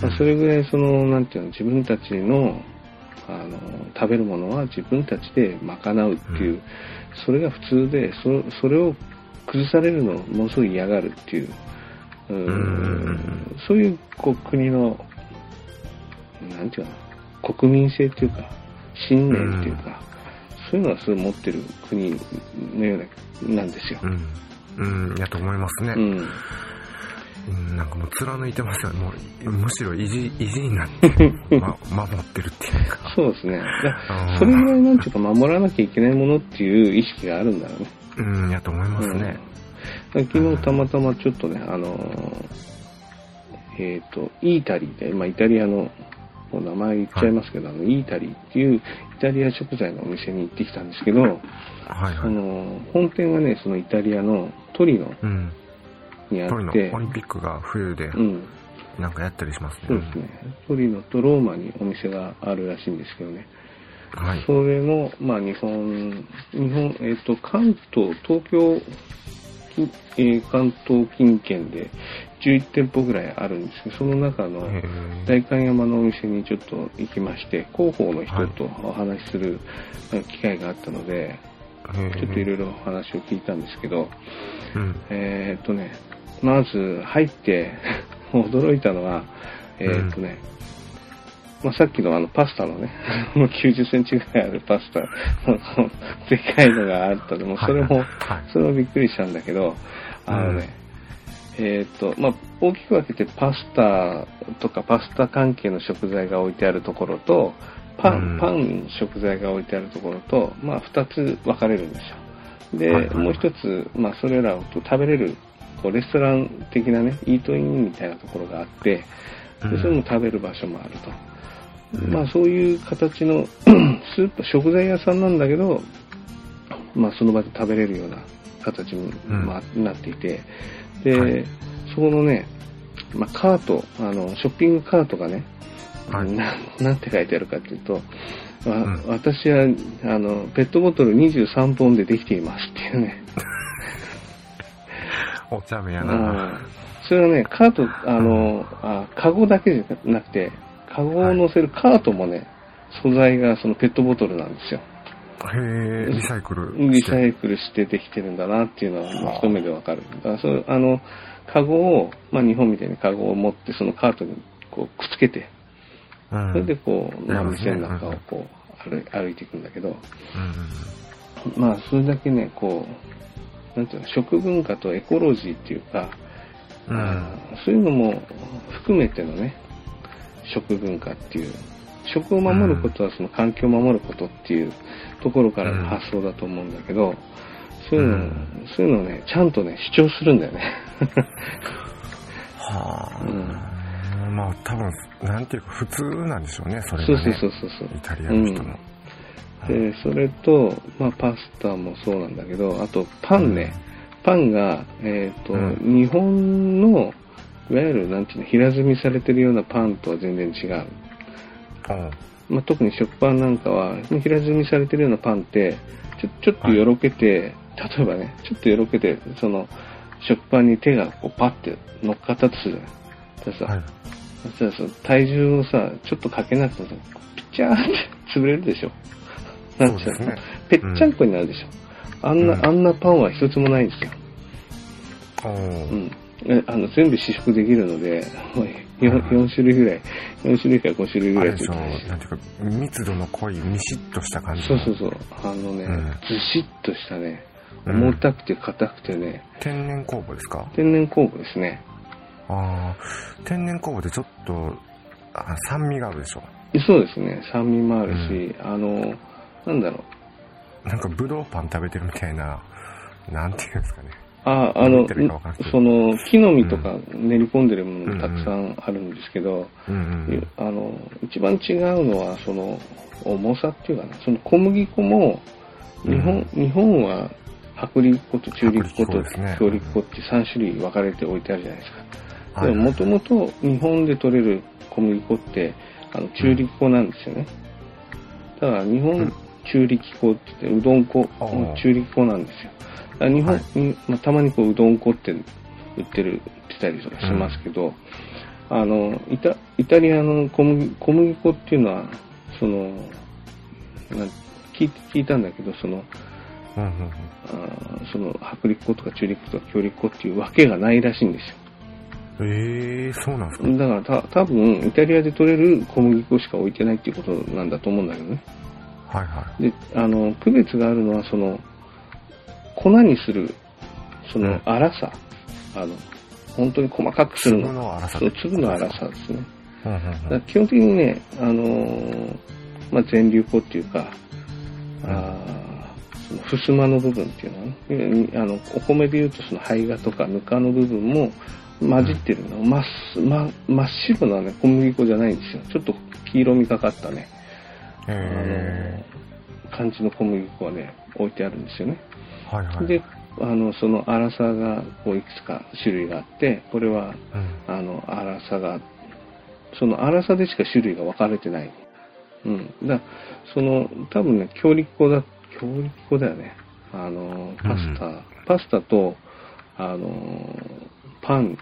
まあうん。それぐらいその、なんていうの、自分たちの、あの、食べるものは自分たちで賄うっていう、うん。それが普通で、そそれを崩されるのをものすごい嫌がるっていう、うーん。うん。そういうこう国の、なんていうかな、国民性っていうか、信念っていうか、そういうのはすごい持ってる国のような、なんですよ。うん。うん、やと思いますね。うん。うん、なんかもう貫いてますよね。もう、むしろ意地、意地になって、ま、守ってるっていうか。そうですね。それぐらいなんていうか守らなきゃいけないものっていう意識があるんだろうね。うん、やと思いますね。うん、昨日たまたまちょっとね、あのーえっ、と、イータリーで、まあ、イタリアの、もう名前言っちゃいますけど、あの、イータリーっていうイタリア食材のお店に行ってきたんですけど、はいあはい。のー本店がね、そのイタリアのトリノうん。にあってオ、リンピックが冬でうん、なんかやったりしますね。そうですね。トリノとローマにお店があるらしいんですけどね。うん。はい。それの、まあ、日本、日本、えっ、と、関東、東京、近えー関東近県で11店舗ぐらいあるんですけど、その中の代官山のお店にちょっと行きまして、広報の人とお話しするえー機会があったので、ちょっといろいろお話を聞いたんですけど、うん。えっ、とね、まず入って 驚いたのは、えっ、とね、まあ、さっきのあのパスタのね、90センチぐらいあるパスタ のでかいのがあったので、もうそれも、はい。それもびっくりしたんだけど、あのね、えっ、と、まあ、大きく分けてパスタとかパスタ関係の食材が置いてあるところと、パン、うん。パン食材が置いてあるところと、まあ、二つ分かれるんですよ。で、はいはい。もう一つ、まあ、それらを食べれる、こうレストラン的なね、イートインみたいなところがあって、でそれも食べる場所もあると。うん。まあそういう形の スープ、食材屋さんなんだけど、まあその場で食べれるような形に、うん。まあ、なっていて、で、はいそこのね、まあカート、あの、ショッピングカートがね、はいな なんて書いてあるかっていうと、わうん私は、あの、ペットボトル23本でできていますっていうね。お茶目やあな。ーそれはね、カート、あの、あカゴだけじゃなくて、カゴを乗せるカートもね、素材がそのペットボトルなんですよ。へえ、リサイクルリして。サイクルしてできてるんだなっていうのは、まあ、一目でわかる。だからそう、あの、カゴを、まあ日本みたいにカゴを持って、そのカートにこうくっつけて、うんそれでこう、まあ店の中をこう歩い、歩いていくんだけど、うんまあそれだけね、こう、なんていうの、食文化とエコロジーっていうか、うん。そういうのも含めてのね、食文化っていう、食を守ることはその環境を守ることっていうところからの発想だと思うんだけど、そういうの、うんそういうのをね、ちゃんとね、主張するんだよね。はあ。まあ多分、なんていうか普通なんでしょうね、それそうがね。そうそうそうイタリアの人も。そう。で、それと、まあパスタもそうなんだけど、あとパンね。パンが、えっ、と、うん日本の、いわゆる、なんていうの、平積みされてるようなパンとは全然違う。うん。まあ、特に食パンなんかは、平積みされてるようなパンって、ちょちょっとよろけて、例えばね、ちょっとよろけて、その、食パンに手がこうパッて乗っかったとするじゃない。そしたらさ、はい。そしたらさ体重をさ、ちょっとかけなくてもさ、ピッチャーって 潰れるでしょ。なんていう。ぺっちゃんこになるでしょ。あんな、うんあんなパンは一つもないんですよ。おうーん。えあの、全部試食できるので、4, 4種類ぐらい、4種類から5種類ぐらいあれでしょ、ついてるしなんていうか、密度の濃い、ミシッとした感じの。そうそうそう。あのね、うんずしっとしたね、うん重たくて硬くてね、天然酵母ですか？天然酵母ですね。ああ、天然酵母でちょっと、あ酸味があるでしょ？そうですね、酸味もあるし、あの、なんだろう。なんかブドウパン食べてるみたいな、なんていうんですかね。あ、あのその、木の実とか練り込んでるものもたくさんあるんですけど、あの、一番違うのは、その、重さっていうかな、その小麦粉も、日本、日本は薄力粉と中力粉と強力粉って3種類分かれて置いてあるじゃないですか。でも、もともと日本で取れる小麦粉って、あの、中力粉なんですよね。だから、日本うん。中力粉って言って、うどん粉、中力粉なんですよ。日本、はいにまあ、たまにこう、うどん粉って売ってる、売ってたりとかしますけど、あの、イタ、イタリアの小麦小麦粉っていうのは、その、聞い聞いたんだけど、その、うんうんうんあーその、薄力粉とか中力粉とか強力粉っていうわけがないらしいんですよ。ええそうなんですか。だからた多分イタリアで取れる小麦粉しか置いてないっていうことなんだと思うんだけどね。はいはで、あの、区別があるのは、その、粉にする、そのうん粗さ。あの、本当に細かくすい。るの。粒の粗さそう、粒の粗さですね。うんうんだから基本的にね、あのーまあ、全粒粉っていうか、あーその襖の部分っていうのはね、あの、お米で言うとその胚芽とかぬかの部分も混じってるの。真っす、ま、真っ白なね、小麦粉じゃないんですよ。ちょっと黄色みがかったね、うん。へ感じの小麦粉がね、置いてあるんですよね。ー。はいはい。で、あの、その粗さがこういくつか種類があって、これはうん。あの、粗さが、その粗さでしか種類が分かれてない。うん。だその、多分ね、強力粉だ、強力粉だよね。あの、パスタ、パスタと、あの、パン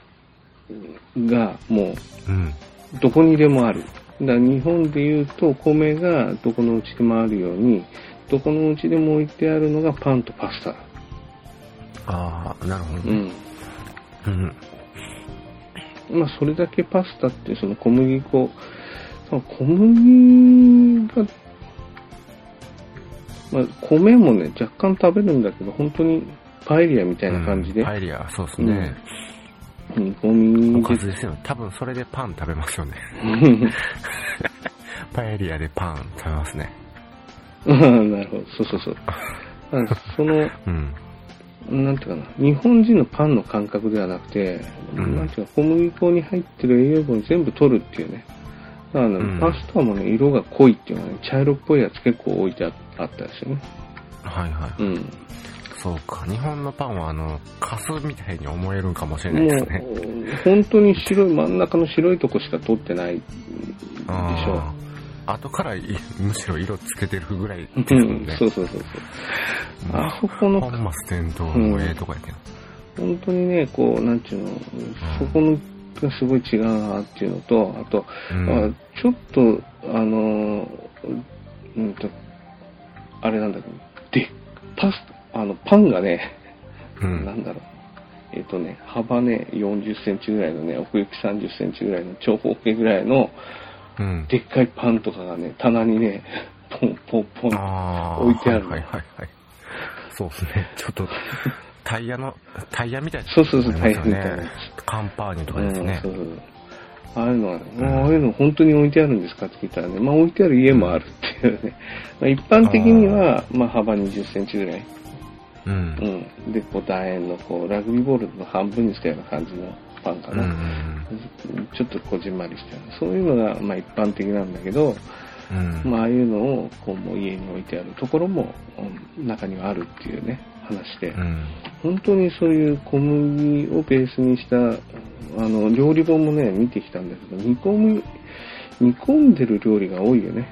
がもうん。う、どこにでもある。だ日本で言うと、お米がどこのうちでもあるように、どこのうちでも置いてあるのがパンとパスタ。ああ、なるほどね。うん。うん。まあ、それだけパスタってその小麦粉、小麦が、まあ、米もね、若干食べるんだけど、本当にパエリアみたいな感じで、うんパエリア、そうですね。煮込みおかでずですよね。多分それでパン食べますよね。パエリアでパン食べますね。うん なるほど、そうそうそう。あその、うん。なんていうかな、日本人のパンの感覚ではなくて、うんなんていうか、小麦粉に入ってる栄養分全部取るっていうね。だからね、うんパスタもね、色が濃いっていうのはね、茶色っぽいやつ結構置いてああったですよね。はいはい。うん。そうか。日本のパンは、あの、カスみたいに思えるんかもしれないもですね。う、本当に白い、真ん中の白いとこしか取ってないでしょ後からいむしろ色つけてるぐらいでう。うんすもんね。そうそうそうそう。まあそこの本末転倒もええとこやけど。本当にね、こう、なんていうの、そこのがすごい違うなっていうのと、あと、うんあちょっと、あの、うんと、あれなんだけど、で、パス、あの、パンがね、うんなんだろう。えっ、とね、幅ね、40センチぐらいのね、奥行き30センチぐらいの長方形ぐらいの、うん。でっかいパンとかがね、棚にね、ポンポンポン。置いてあるはいはいはいはい。そうですね。ちょっと、タイヤの、タイヤみたいな、そうそうそうタイヤみたいなね。カンパーニュとかですねうん。そうそうああいうのはね、もうああいうの本当に置いてあるんですかって聞いたらね、まあ置いてある家もあるっていうね。まあ、一般的には、まあ幅20センチぐらい。うん。うん。で、こう楕円のこう、ラグビーボールの半分にしたような感じのパンかうんうな。んちょっとこじんまりした。そういうのが、まあ一般的なんだけど、うん。うん。まあああいうのを、こう、もう家に置いてあるところも、うん中にはあるっていうね、話で。うん。本当にそういう小麦をベースにした、あの、料理本もね、見てきたんだけど、煮込む、煮込んでる料理が多いよね。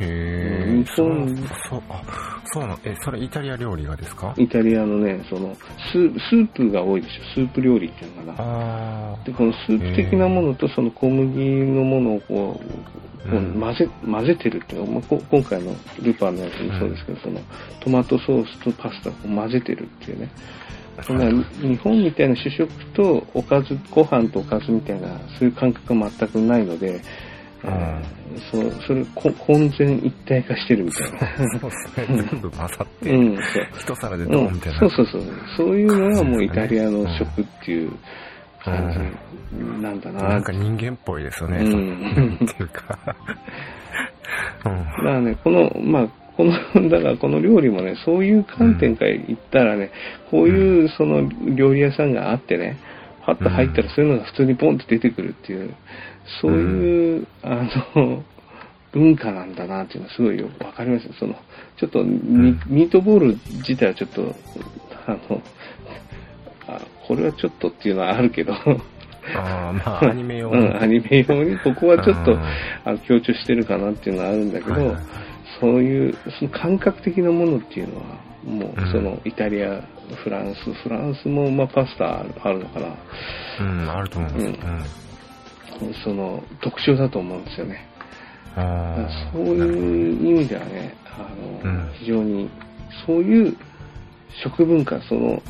へうんえ。そうそう、あ、そうなの。え、それイタリア料理がですか？イタリアのね、その、スープ、スープが多いでしょ。スープ料理っていうのかな。で、このスープ的なものとその小麦のものをこう、混ぜ、混ぜてるっていうのまあ、こ今回のルパンのやつもそうですけど、その、トマトソースとパスタを混ぜてるっていうね。日本みたいな主食とおかず、ご飯とおかずみたいな、そういう感覚が全くないので、えーそう、それ、こ混然一体化してるみたいな。そうですね。全部混ざって、うん、そう。一皿でうんドンみたいな。そうそうそう。そういうのがもうイタリアの食っていう感じなんだな。なんか人間っぽいですよね。うんっていうか。うんだからね、この、まあ、この、だからこの料理もね、そういう観点から言ったらね、こういうその料理屋さんがあってね、パッと入ったらそういうのが普通にポンって出てくるっていう、そういう、あの、文化なんだなっていうのはすごいよくわかります。その、ちょっとミ,、ん。ミートボール自体はちょっと、あの、あこれはちょっとっていうのはあるけど、ああ、まあ、アニメ用うん、アニメ用に。ここはちょっとうん。あの強調してるかなっていうのはあるんだけど、はいはいはい。そういうその感覚的なものっていうのは、もうん。うそのイタリア、フランス、フランスもまあパスタあるのかな、うん、あると思います。ううんん。その特徴だと思うんですよね。そういう意味ではね、あの、うん。非常にそういう食文化、その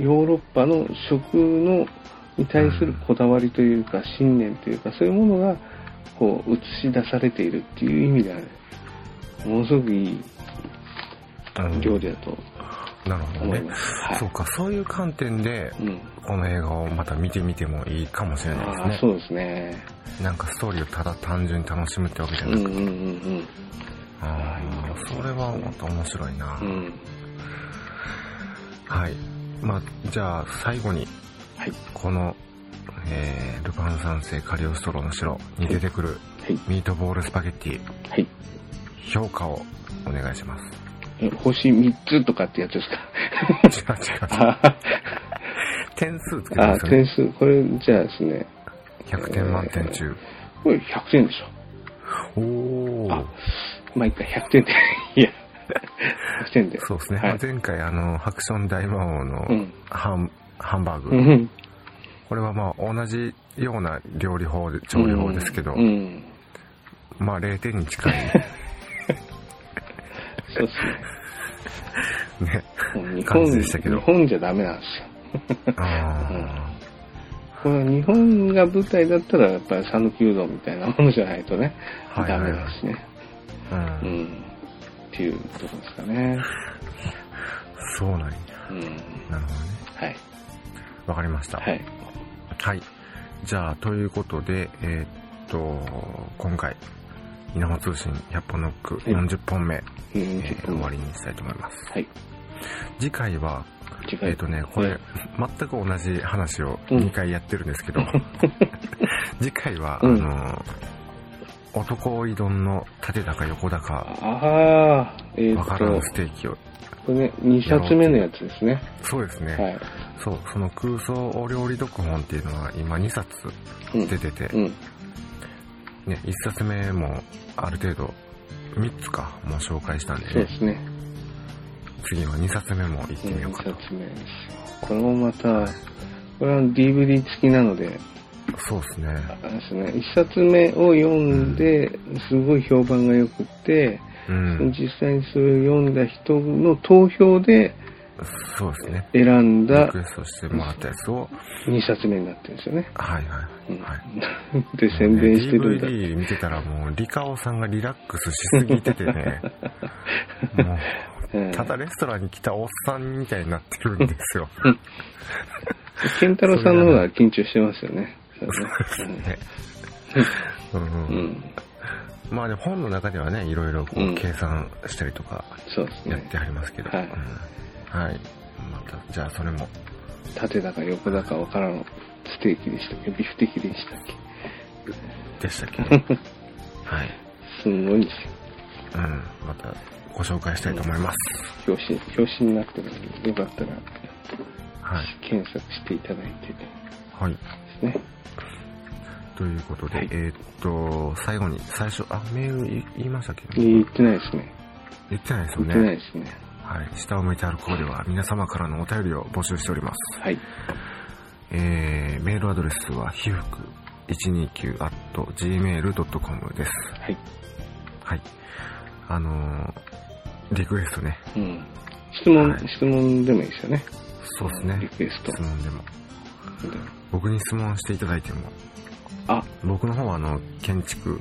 ヨーロッパの食のに対するこだわりというか、信念というか、そういうものがこう映し出されているっていう意味ではね、ものすごくいいうん料理だとなるほどね。そうか、そういう観点で、うん。この映画をまた見てみてもいいかもしれないですね。そうですね。なんかストーリーをただ単純に楽しむってわけじゃなくて、うんうんうんああ、それはまた面白いな。はい。まあ、じゃあ最後に、はい。この、えー、ルパン三世カリオストロの城に出てくるはい。ミートボールスパゲッティ、はい。評価をお願いします。え星3つとかってやつですか？違う違う。あ 点数つけてあ、ますよね。点数、これじゃあですね、100点満点中。これ100点でしょ。おーあ。まあいいか、100点で。いや、100点で。そうですね。はいまあ前回、あの、ハクション大魔王のうんハン,、ハンバーグ、うん。これはまあ同じような料理法で、調理法ですけど、うん。まあ0点に近い。そうですね。ね。日感本じでしたけど日本じゃダメなんですよ。あこれは日本が舞台だったら、やっぱり讃岐うどんみたいなものじゃないとね、はいはいダメだしね。あ、う。うんん。っていうとこですかね。そうなんや。うん。なるほどね。はい。わかりました。はい。はい。じゃあ、ということで、えーっと、今回、稲穂通信100本ノックい40本目、うん、えー10分終わりにしたいと思います。はい。次回は、次回。えーっとね、これ、全く同じ話をうん2回やってるんですけど、次回は、うんあの、男追い丼の縦高横高、ああ、えーからぬ、ステーキを、これね、2冊目のやつですね。そうですね、はい。そう、その空想お料理読本っていうのは今2冊うん。出てて、うん。ね、1冊目もある程度、3つか、もう紹介したんでね、そうですね。次は2冊目も行ってみよう2かと。冊目ですよ。これもまた、これは DVD 付きなので、そうですね。ですね、1冊目を読んで、すごい評判が良くって、うん。実際にそれを読んだ人の投票でそうですね。選んだリクエストしてもらったやつを、2冊目になってるんですよね。はいはい。うんはい。で、宣伝してるんだ。DVD 見てたらもう、リカオさんがリラックスしすぎててね、ただレストランに来たおっさんみたいになってるんですよ。健太郎さんの方が緊張してますよね。そうねうんねうん。まあでも本の中ではね、いろいろこううん計算したりとか。やってはりますけど、はいうんはい。また、じゃあそれも、縦だか横だかわからんステーキでしたっけ？ビフテキでしたっけ？でしたっけ？ね。はい。すんごいんですよ。うん。またご紹介したいと思います。表紙、表紙になってるので、よかったらはい。検索していただいてではい。すね。ということで、はいえーっと、最後に、最初、あ、メール言言いましたっけ？言ってないですね。言ってないですよ言ってないね。ですね。はい。下を向いて歩こうでは、皆様からのお便りを募集しております。はい。えー、メールアドレスは、ひふく129 at gmail.com です。はい。はい。あのー、リクエストね。うん。質問、はい質問でもいいですよね。そうですねリ。クエスト。質問でも。僕に質問していただいても。あ、僕の方はあの、建築、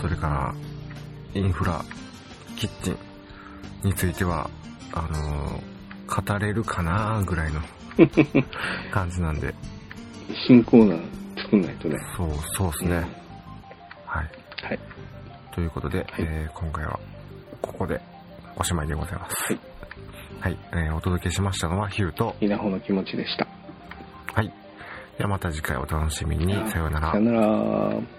それから、インフラ、キッチンについては、あのー、語れるかなぐらいの 感じなんで、新コーナー作んないとね。そう、そうですね。うんはい。はい。ということで、えー今回は、ここでおしまいでございます。はい。はい。えーお届けしましたのはヒューと、稲穂の気持ちでした。はい。ではまた次回お楽しみに。さようならさよ。なら。